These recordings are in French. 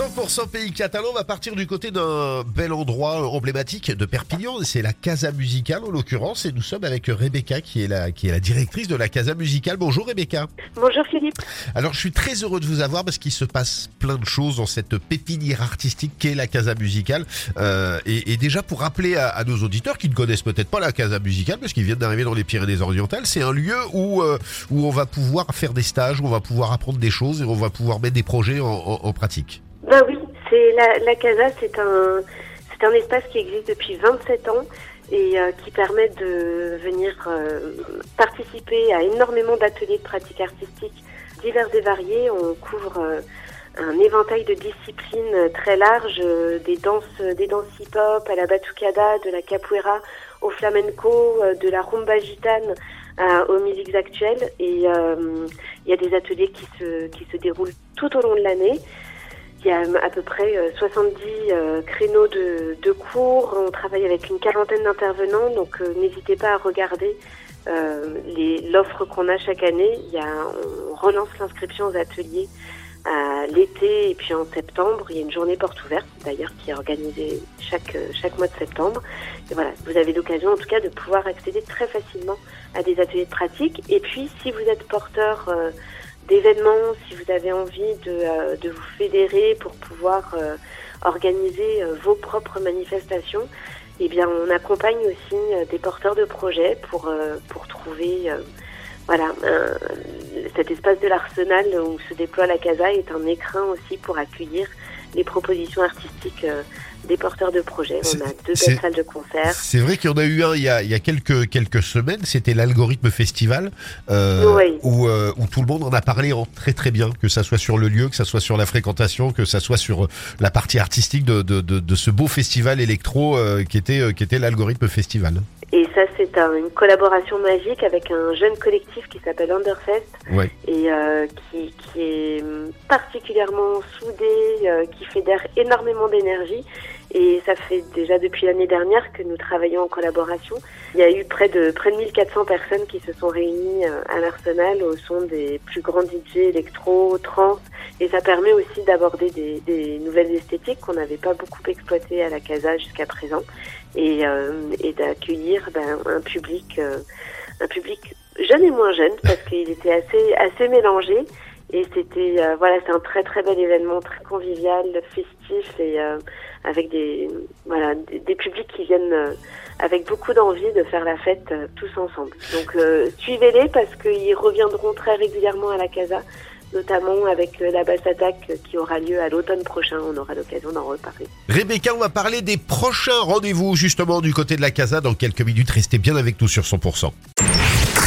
100% pays catalan, on va partir du côté d'un bel endroit emblématique de Perpignan, c'est la Casa Musicale en l'occurrence, et nous sommes avec Rebecca qui est la, qui est la directrice de la Casa Musicale. Bonjour Rebecca. Bonjour Philippe. Alors je suis très heureux de vous avoir parce qu'il se passe plein de choses dans cette pépinière artistique qu'est la Casa Musicale. Euh, et, et, déjà pour rappeler à, à, nos auditeurs qui ne connaissent peut-être pas la Casa Musicale parce qu'ils viennent d'arriver dans les Pyrénées-Orientales, c'est un lieu où, euh, où on va pouvoir faire des stages, où on va pouvoir apprendre des choses et on va pouvoir mettre des projets en, en, en pratique. Ben oui, c'est la, Casa, c'est un, c'est un espace qui existe depuis 27 ans et euh, qui permet de venir euh, participer à énormément d'ateliers de pratique artistique divers et variés. On couvre euh, un éventail de disciplines très large, des danses, des danses hip-hop, à la batucada, de la capoeira, au flamenco, de la rumba gitane aux musiques actuelles. Et il y a des ateliers qui se, qui se déroulent tout au long de l'année. Il y a à peu près 70 euh, créneaux de, cours. On travaille avec une quarantaine d'intervenants, donc euh, n'hésitez pas à regarder euh, l'offre qu'on a chaque année. On relance l'inscription aux ateliers à l'été et puis en septembre. Il y a une journée porte ouverte d'ailleurs qui est organisée chaque, chaque mois de septembre. Et voilà, vous avez l'occasion en tout cas de pouvoir accéder très facilement à des ateliers de pratique. Et puis si vous êtes porteur d'événements, si vous avez envie de, euh, de, vous fédérer pour pouvoir euh, organiser euh, vos propres manifestations, eh bien, on accompagne aussi des porteurs de projets pour, pour trouver voilà, un, cet espace de l'arsenal où se déploie la CASA est un écrin aussi pour accueillir les propositions artistiques des porteurs de projets. On a deux belles salles de concert. C'est vrai qu'il y en a eu un il y a, il y a quelques, quelques semaines, c'était l'Algorithme Festival, euh, oui. où, euh, où tout le monde en a parlé en très très bien, que ça soit sur le lieu, que ça soit sur la fréquentation, que ça soit sur la partie artistique de, de, de, de ce beau festival électro euh, qui était, qui était l'Algorithme Festival. Et ça, c'est un, une collaboration magique avec un jeune collectif qui s'appelle Underfest ouais. et euh, qui, qui, est particulièrement soudé, euh, qui fédère énormément d'énergie. Et ça fait déjà depuis l'année dernière que nous travaillons en collaboration. Il y a eu près de près de 1400 personnes qui se sont réunies euh, à l'Arsenal au son des plus grands DJ électro, trans. Et ça permet aussi d'aborder des, des, nouvelles esthétiques qu'on n'avait pas beaucoup exploitées à la Casa jusqu'à présent et, euh, et d'accueillir ben, un public, euh, un public jeune et moins jeune parce qu'il était assez assez mélangé. Et c'était euh, voilà, c'est un très très bel événement, très convivial, festif et euh, avec des voilà des, des, publics qui viennent euh, avec beaucoup d'envie de faire la fête euh, tous ensemble. Donc suivez-les parce qu'ils reviendront très régulièrement à la Casa, notamment avec la basse attaque qui aura lieu à l'automne prochain. On aura l'occasion d'en reparler. Rebecca, on va parler des prochains rendez-vous justement du côté de la Casa dans quelques minutes. Restez bien avec nous sur 100%.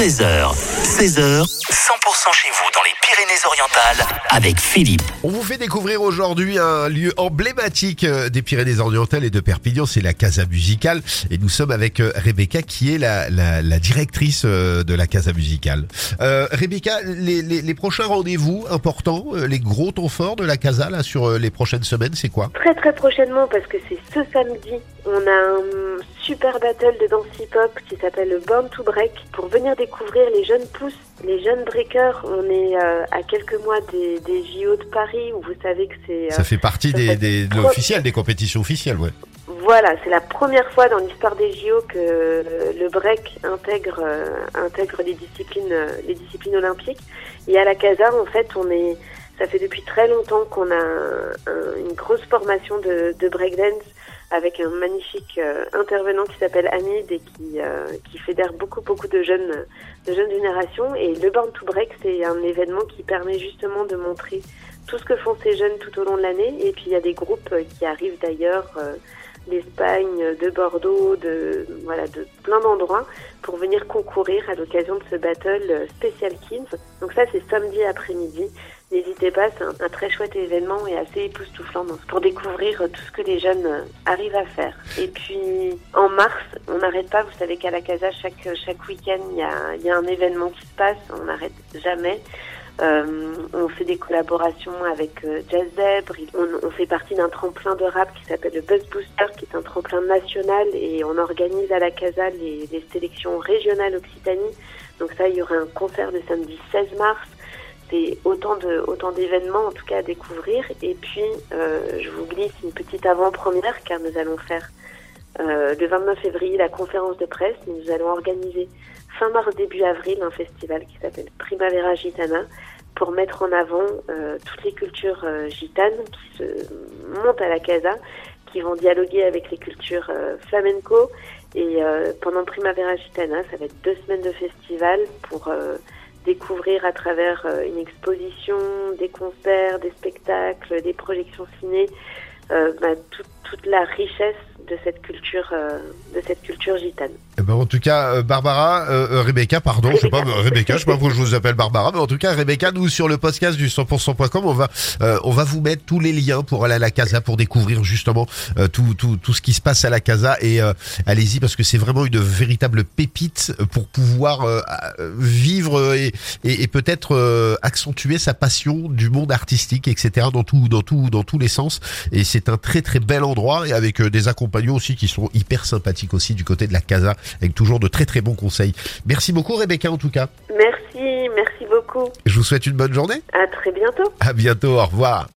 13h, 16h, 100% chez vous dans les Pyrénées-Orientales avec Philippe. On vous fait découvrir aujourd'hui un lieu emblématique des Pyrénées-Orientales et de Perpignan, c'est la Casa Musicale. Et nous sommes avec Rebecca qui est la, la, la directrice de la Casa Musicale. Euh, Rebecca, les, les, les prochains rendez-vous importants, les gros temps forts de la Casa là, sur les prochaines semaines, c'est quoi? Très très prochainement parce que c'est ce samedi, on a un super battle de danse hip-hop qui s'appelle Born to Break pour venir découvrir les jeunes pousses, les jeunes breakers. On est euh, à quelques mois des, des, JO de Paris où vous savez que c'est... Euh, ça fait partie des, des, de l'officiel, des compétitions officielles, ouais. Voilà, c'est la première fois dans l'histoire des JO que le break intègre, euh, intègre les disciplines, les disciplines olympiques. Et à la Casa, en fait, on est... Ça fait depuis très longtemps qu'on a un, un, une grosse formation de, de breakdance avec un magnifique euh, intervenant qui s'appelle Hamid et qui, euh, qui fédère beaucoup beaucoup de jeunes de jeunes générations et le Born to Break c'est un événement qui permet justement de montrer tout ce que font ces jeunes tout au long de l'année et puis il y a des groupes qui arrivent d'ailleurs euh, d'Espagne, de Bordeaux, de voilà de plein d'endroits pour venir concourir à l'occasion de ce battle spécial Kids. Donc ça c'est samedi après-midi. N'hésitez pas, c'est un, très chouette événement et assez époustouflant pour découvrir tout ce que les jeunes arrivent à faire. Et puis en mars, on n'arrête pas, vous savez qu'à la Casa, chaque, chaque week-end, il y a, un événement qui se passe, on n'arrête jamais. Euh, on fait des collaborations avec euh, Jazz. On, on, fait partie d'un tremplin de rap qui s'appelle le Buzz Booster, qui est un tremplin national, et on organise à la Casa les, les sélections régionales Occitanie. Donc ça, il y aura un concert le samedi 16 mars. C'est autant de autant d'événements en tout cas à découvrir. Et puis, je vous glisse une petite avant-première car nous allons faire le 29 février la conférence de presse. Nous allons organiser fin mars début avril un festival qui s'appelle Primavera Gitana pour mettre en avant euh, toutes les cultures euh, gitanes qui se montent à la casa, qui vont dialoguer avec les cultures euh, flamenco. Et pendant Primavera Gitana, ça va être deux semaines de festival pour découvrir à travers une exposition, des concerts, des spectacles, des projections ciné, bah, toute la richesse de cette culture, de cette culture gitane. Eh ben, en tout cas, euh, Barbara, euh, euh, Rebecca, pardon, je sais pas, Rebecca, je sais pas pourquoi je vous appelle Barbara, mais en tout cas, Rebecca, nous sur le podcast du 100%.com, on va, on va vous mettre tous les liens pour aller à la Casa, pour découvrir justement tout, tout, tout ce qui se passe à la Casa et allez-y parce que c'est vraiment une véritable pépite pour pouvoir vivre et, et, peut-être accentuer sa passion du monde artistique, etc. dans tout, dans tout, dans tous les sens. Et c'est un très très bel endroit et avec des aussi qui sont hyper sympathiques aussi du côté de la Casa avec toujours de très très bons conseils. Merci beaucoup Rebecca en tout cas. Merci, merci beaucoup. Je vous souhaite une bonne journée. À très bientôt. À bientôt, au revoir.